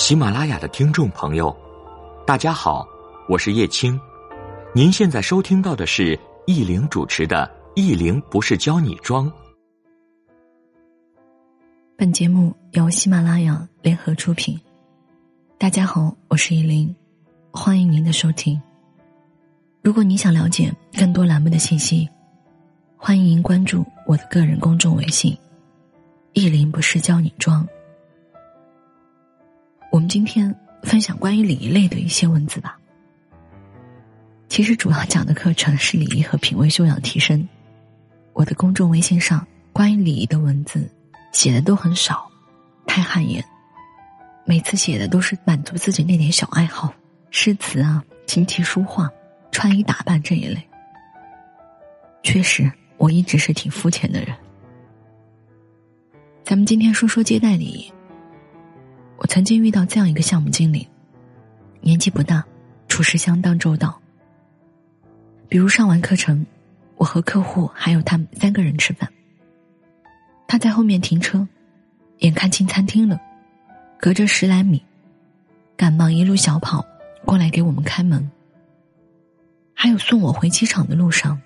喜马拉雅的听众朋友，大家好，我是叶青。您现在收听到的是易玲主持的《易玲不是教你装》。本节目由喜马拉雅联合出品。大家好，我是易玲，欢迎您的收听。如果你想了解更多栏目的信息，欢迎您关注我的个人公众微信“易玲不是教你装”。我们今天分享关于礼仪类的一些文字吧。其实主要讲的课程是礼仪和品味修养提升。我的公众微信上关于礼仪的文字写的都很少，太汗颜。每次写的都是满足自己那点小爱好，诗词啊、琴棋书画、穿衣打扮这一类。确实，我一直是挺肤浅的人。咱们今天说说接待礼仪。曾经遇到这样一个项目经理，年纪不大，处事相当周到。比如上完课程，我和客户还有他们三个人吃饭，他在后面停车，眼看进餐厅了，隔着十来米，赶忙一路小跑过来给我们开门。还有送我回机场的路上，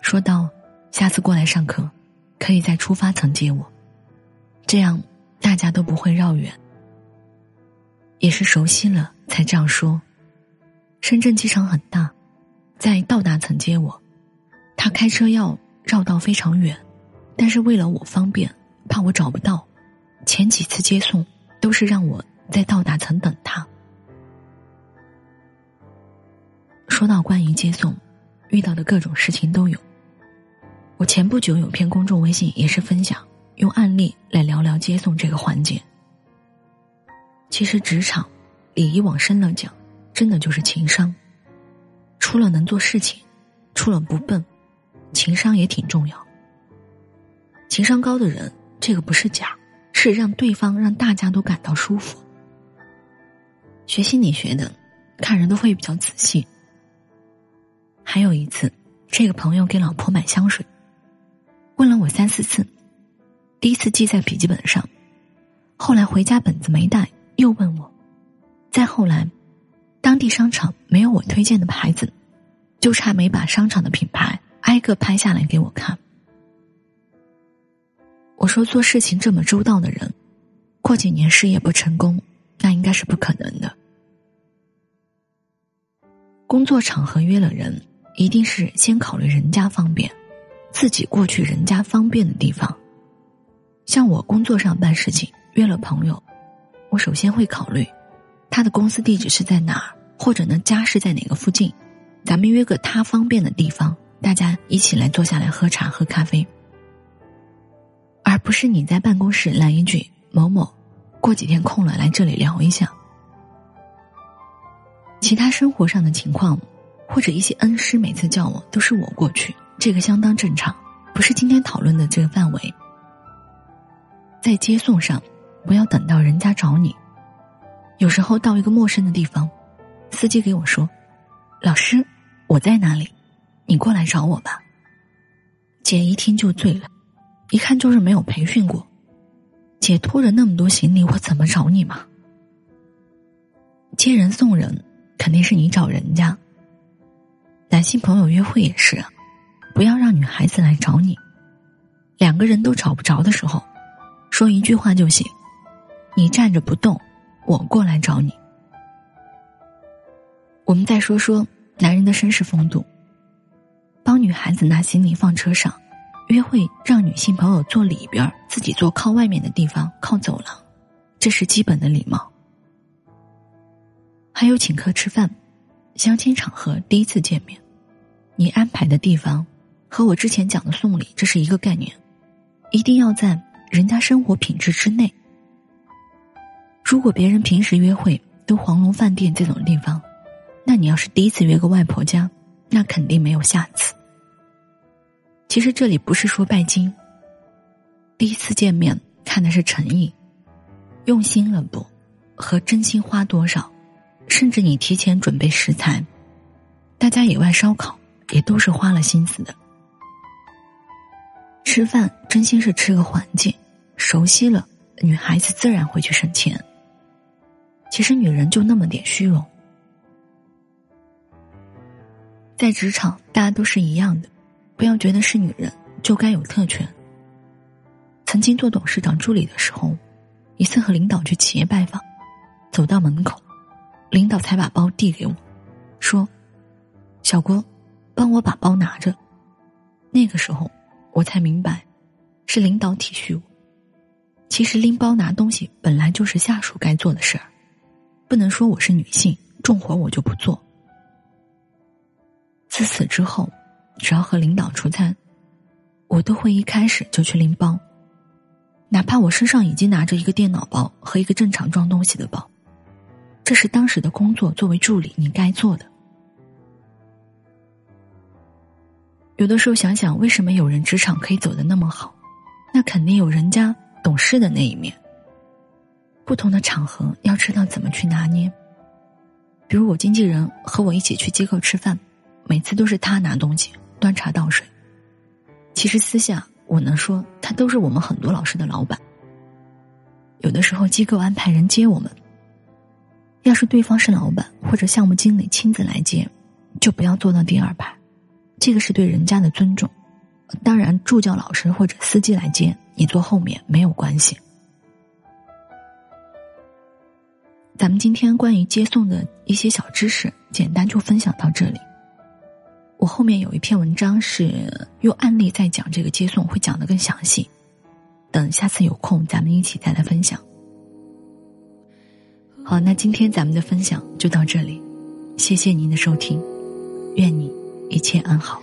说道：“下次过来上课，可以在出发层接我，这样。”大家都不会绕远，也是熟悉了才这样说。深圳机场很大，在到达层接我，他开车要绕道非常远，但是为了我方便，怕我找不到，前几次接送都是让我在到达层等他。说到关于接送，遇到的各种事情都有。我前不久有篇公众微信也是分享。用案例来聊聊接送这个环节。其实职场礼仪往深了讲，真的就是情商。除了能做事情，除了不笨，情商也挺重要。情商高的人，这个不是假，是让对方让大家都感到舒服。学心理学的，看人都会比较仔细。还有一次，这个朋友给老婆买香水，问了我三四次。第一次记在笔记本上，后来回家本子没带，又问我。再后来，当地商场没有我推荐的牌子，就差没把商场的品牌挨个拍下来给我看。我说做事情这么周到的人，过几年事业不成功，那应该是不可能的。工作场合约了人，一定是先考虑人家方便，自己过去人家方便的地方。像我工作上办事情约了朋友，我首先会考虑他的公司地址是在哪儿，或者呢家是在哪个附近，咱们约个他方便的地方，大家一起来坐下来喝茶喝咖啡，而不是你在办公室来一句某某，过几天空了来这里聊一下。其他生活上的情况，或者一些恩师每次叫我都是我过去，这个相当正常，不是今天讨论的这个范围。在接送上，不要等到人家找你。有时候到一个陌生的地方，司机给我说：“老师，我在哪里？你过来找我吧。”姐一听就醉了，一看就是没有培训过。姐拖着那么多行李，我怎么找你嘛？接人送人肯定是你找人家。男性朋友约会也是，不要让女孩子来找你。两个人都找不着的时候。说一句话就行，你站着不动，我过来找你。我们再说说男人的绅士风度，帮女孩子拿行李放车上，约会让女性朋友坐里边，自己坐靠外面的地方，靠走廊，这是基本的礼貌。还有请客吃饭，相亲场合第一次见面，你安排的地方和我之前讲的送礼这是一个概念，一定要在。人家生活品质之内，如果别人平时约会都黄龙饭店这种地方，那你要是第一次约个外婆家，那肯定没有下次。其实这里不是说拜金，第一次见面看的是诚意，用心了不，和真心花多少，甚至你提前准备食材，大家野外烧烤也都是花了心思的。吃饭真心是吃个环境。熟悉了，女孩子自然会去省钱。其实女人就那么点虚荣。在职场，大家都是一样的，不要觉得是女人就该有特权。曾经做董事长助理的时候，一次和领导去企业拜访，走到门口，领导才把包递给我，说：“小郭，帮我把包拿着。”那个时候，我才明白，是领导体恤我。其实拎包拿东西本来就是下属该做的事儿，不能说我是女性，重活我就不做。自此之后，只要和领导出餐，我都会一开始就去拎包，哪怕我身上已经拿着一个电脑包和一个正常装东西的包，这是当时的工作，作为助理你该做的。有的时候想想，为什么有人职场可以走得那么好，那肯定有人家懂事的那一面。不同的场合要知道怎么去拿捏，比如我经纪人和我一起去机构吃饭。每次都是他拿东西、端茶倒水。其实私下我能说，他都是我们很多老师的老板。有的时候机构安排人接我们，要是对方是老板或者项目经理亲自来接，就不要坐到第二排，这个是对人家的尊重。当然，助教老师或者司机来接你坐后面没有关系。咱们今天关于接送的一些小知识，简单就分享到这里。我后面有一篇文章是用案例在讲这个接送，会讲的更详细。等下次有空，咱们一起再来分享。好，那今天咱们的分享就到这里，谢谢您的收听，愿你一切安好。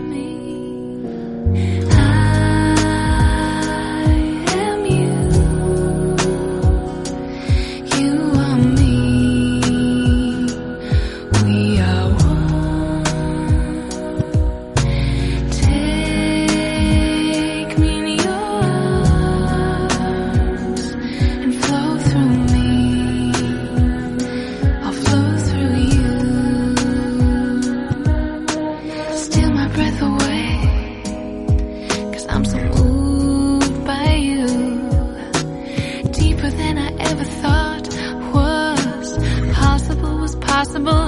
possible.